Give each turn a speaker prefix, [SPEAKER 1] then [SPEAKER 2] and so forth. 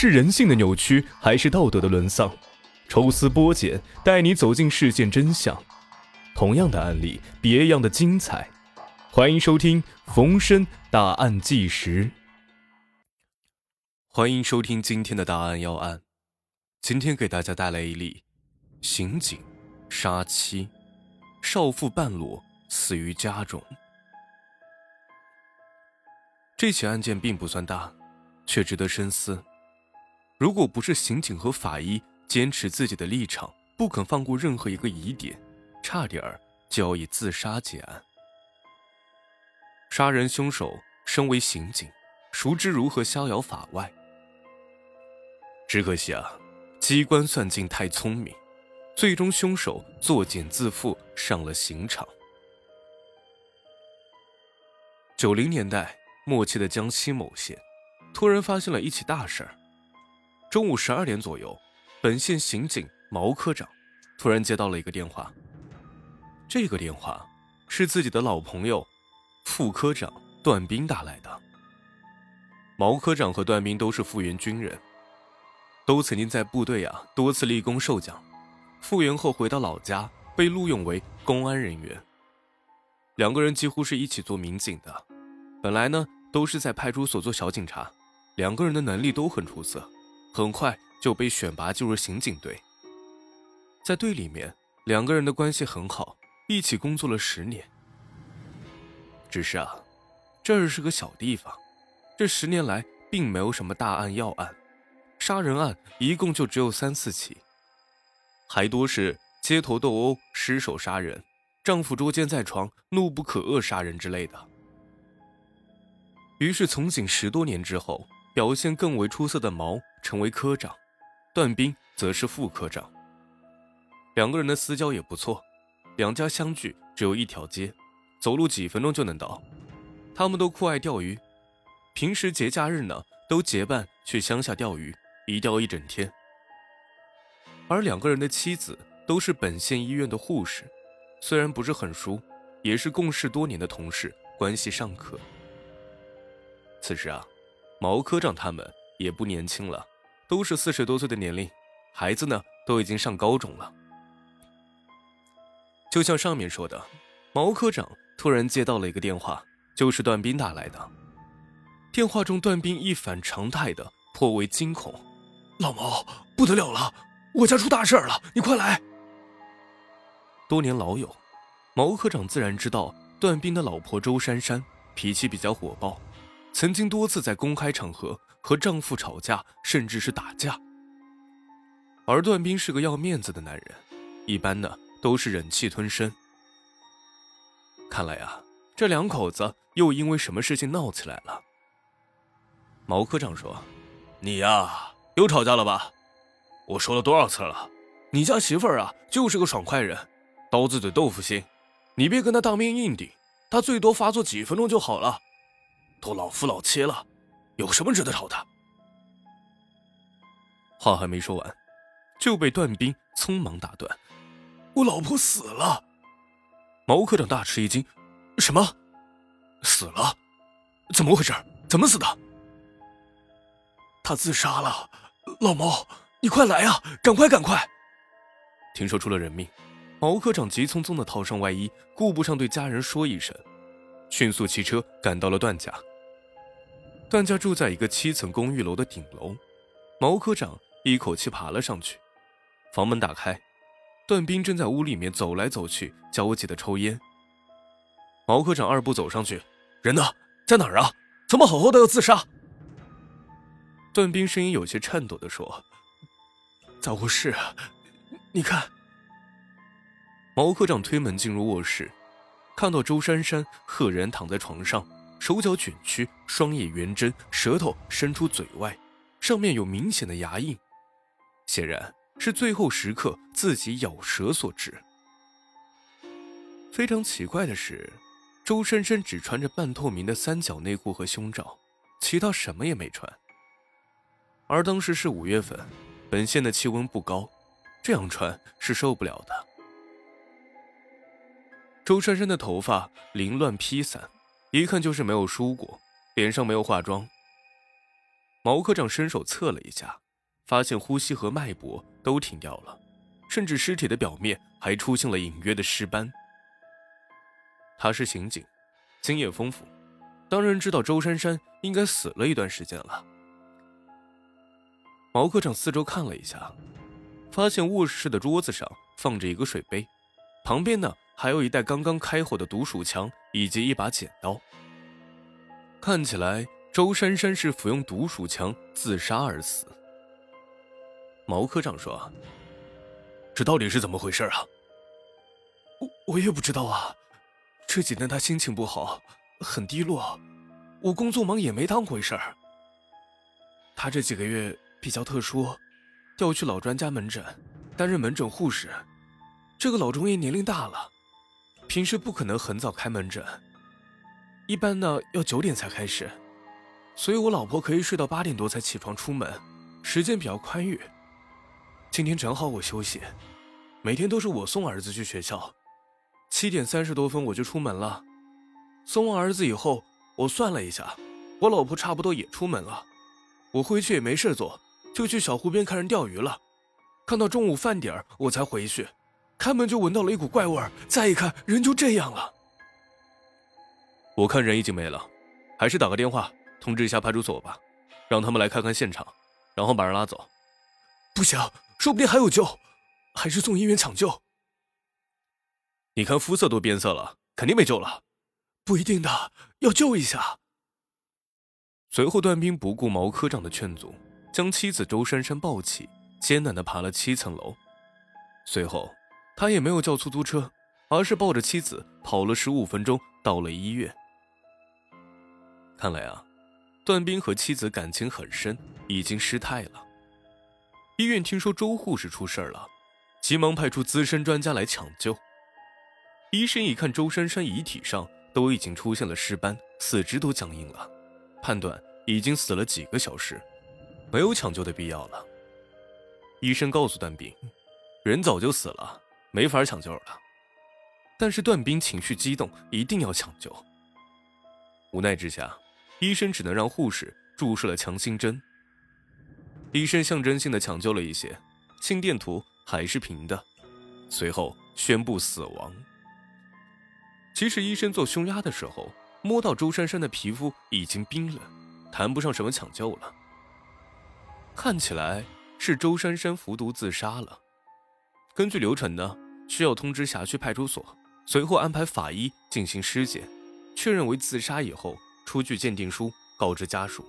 [SPEAKER 1] 是人性的扭曲，还是道德的沦丧？抽丝剥茧，带你走进事件真相。同样的案例，别样的精彩。欢迎收听《逢申大案纪实》。欢迎收听今天的大案要案。今天给大家带来一例刑警杀妻，少妇半裸死于家中。这起案件并不算大，却值得深思。如果不是刑警和法医坚持自己的立场，不肯放过任何一个疑点，差点儿就要以自杀结案。杀人凶手身为刑警，熟知如何逍遥法外。只可惜啊，机关算尽太聪明，最终凶手作茧自缚，上了刑场。九零年代。末期的江西某县，突然发现了一起大事儿。中午十二点左右，本县刑警毛科长突然接到了一个电话。这个电话是自己的老朋友副科长段斌打来的。毛科长和段斌都是复员军人，都曾经在部队啊多次立功受奖。复员后回到老家，被录用为公安人员。两个人几乎是一起做民警的。本来呢。都是在派出所做小警察，两个人的能力都很出色，很快就被选拔进入刑警队。在队里面，两个人的关系很好，一起工作了十年。只是啊，这儿是个小地方，这十年来并没有什么大案要案，杀人案一共就只有三四起，还多是街头斗殴、失手杀人、丈夫捉奸在床、怒不可遏杀人之类的。于是，从警十多年之后，表现更为出色的毛成为科长，段斌则是副科长。两个人的私交也不错，两家相距只有一条街，走路几分钟就能到。他们都酷爱钓鱼，平时节假日呢都结伴去乡下钓鱼，一钓一整天。而两个人的妻子都是本县医院的护士，虽然不是很熟，也是共事多年的同事，关系尚可。此时啊，毛科长他们也不年轻了，都是四十多岁的年龄，孩子呢都已经上高中了。就像上面说的，毛科长突然接到了一个电话，就是段斌打来的。电话中，段斌一反常态的颇为惊恐：“
[SPEAKER 2] 老毛，不得了了，我家出大事了，你快来！”
[SPEAKER 1] 多年老友，毛科长自然知道段斌的老婆周珊珊脾气比较火爆。曾经多次在公开场合和丈夫吵架，甚至是打架。而段斌是个要面子的男人，一般呢都是忍气吞声。看来啊，这两口子又因为什么事情闹起来了。毛科长说：“
[SPEAKER 2] 你呀，又吵架了吧？我说了多少次了，你家媳妇儿啊就是个爽快人，刀子嘴豆腐心，你别跟她当面硬顶，她最多发作几分钟就好了。”都老夫老妻了，有什么值得吵的？
[SPEAKER 1] 话还没说完，就被段斌匆忙打断：“
[SPEAKER 2] 我老婆死了！”
[SPEAKER 1] 毛科长大吃一惊：“
[SPEAKER 2] 什么？死了？怎么回事？怎么死的？”他自杀了！老毛，你快来啊！赶快，赶快！
[SPEAKER 1] 听说出了人命，毛科长急匆匆的套上外衣，顾不上对家人说一声，迅速骑车赶到了段家。段家住在一个七层公寓楼的顶楼，毛科长一口气爬了上去。房门打开，段斌正在屋里面走来走去，焦急的抽烟。毛科长二步走上去：“
[SPEAKER 2] 人呢？在哪儿啊？怎么好好的要自杀？”
[SPEAKER 1] 段斌声音有些颤抖的说：“
[SPEAKER 2] 在卧室，你看。”
[SPEAKER 1] 毛科长推门进入卧室，看到周珊珊赫然躺在床上。手脚卷曲，双眼圆睁，舌头伸出嘴外，上面有明显的牙印，显然是最后时刻自己咬舌所致。非常奇怪的是，周珊珊只穿着半透明的三角内裤和胸罩，其他什么也没穿。而当时是五月份，本县的气温不高，这样穿是受不了的。周珊珊的头发凌乱披散。一看就是没有梳过，脸上没有化妆。毛科长伸手测了一下，发现呼吸和脉搏都停掉了，甚至尸体的表面还出现了隐约的尸斑。他是刑警，经验丰富，当然知道周珊珊应该死了一段时间了。毛科长四周看了一下，发现卧室的桌子上放着一个水杯，旁边呢还有一袋刚刚开火的毒鼠枪以及一把剪刀。看起来周珊珊是服用毒鼠强自杀而死。毛科长说：“
[SPEAKER 2] 这到底是怎么回事啊？”
[SPEAKER 1] 我我也不知道啊，这几天他心情不好，很低落，我工作忙也没当回事儿。他这几个月。比较特殊，调去老专家门诊担任门诊护士。这个老中医年龄大了，平时不可能很早开门诊，一般呢要九点才开始，所以我老婆可以睡到八点多才起床出门，时间比较宽裕。今天正好我休息，每天都是我送儿子去学校，七点三十多分我就出门了。送完儿子以后，我算了一下，我老婆差不多也出门了，我回去也没事做。就去小湖边看人钓鱼了，看到中午饭点我才回去，开门就闻到了一股怪味儿，再一看人就这样了。我看人已经没了，还是打个电话通知一下派出所吧，让他们来看看现场，然后把人拉走。不行，说不定还有救，还是送医院抢救。
[SPEAKER 2] 你看肤色都变色了，肯定没救了。
[SPEAKER 1] 不一定的，要救一下。随后，段兵不顾毛科长的劝阻。将妻子周珊珊抱起，艰难地爬了七层楼。随后，他也没有叫出租车，而是抱着妻子跑了十五分钟，到了医院。看来啊，段斌和妻子感情很深，已经失态了。医院听说周护士出事了，急忙派出资深专家来抢救。医生一看周珊珊遗体上都已经出现了尸斑，四肢都僵硬了，判断已经死了几个小时。没有抢救的必要了。医生告诉段斌，人早就死了，没法抢救了。但是段斌情绪激动，一定要抢救。无奈之下，医生只能让护士注射了强心针。医生象征性的抢救了一些，心电图还是平的，随后宣布死亡。其实医生做胸压的时候，摸到周珊珊的皮肤已经冰冷，谈不上什么抢救了。看起来是周珊珊服毒自杀了。根据流程呢，需要通知辖区派出所，随后安排法医进行尸检，确认为自杀以后出具鉴定书，告知家属。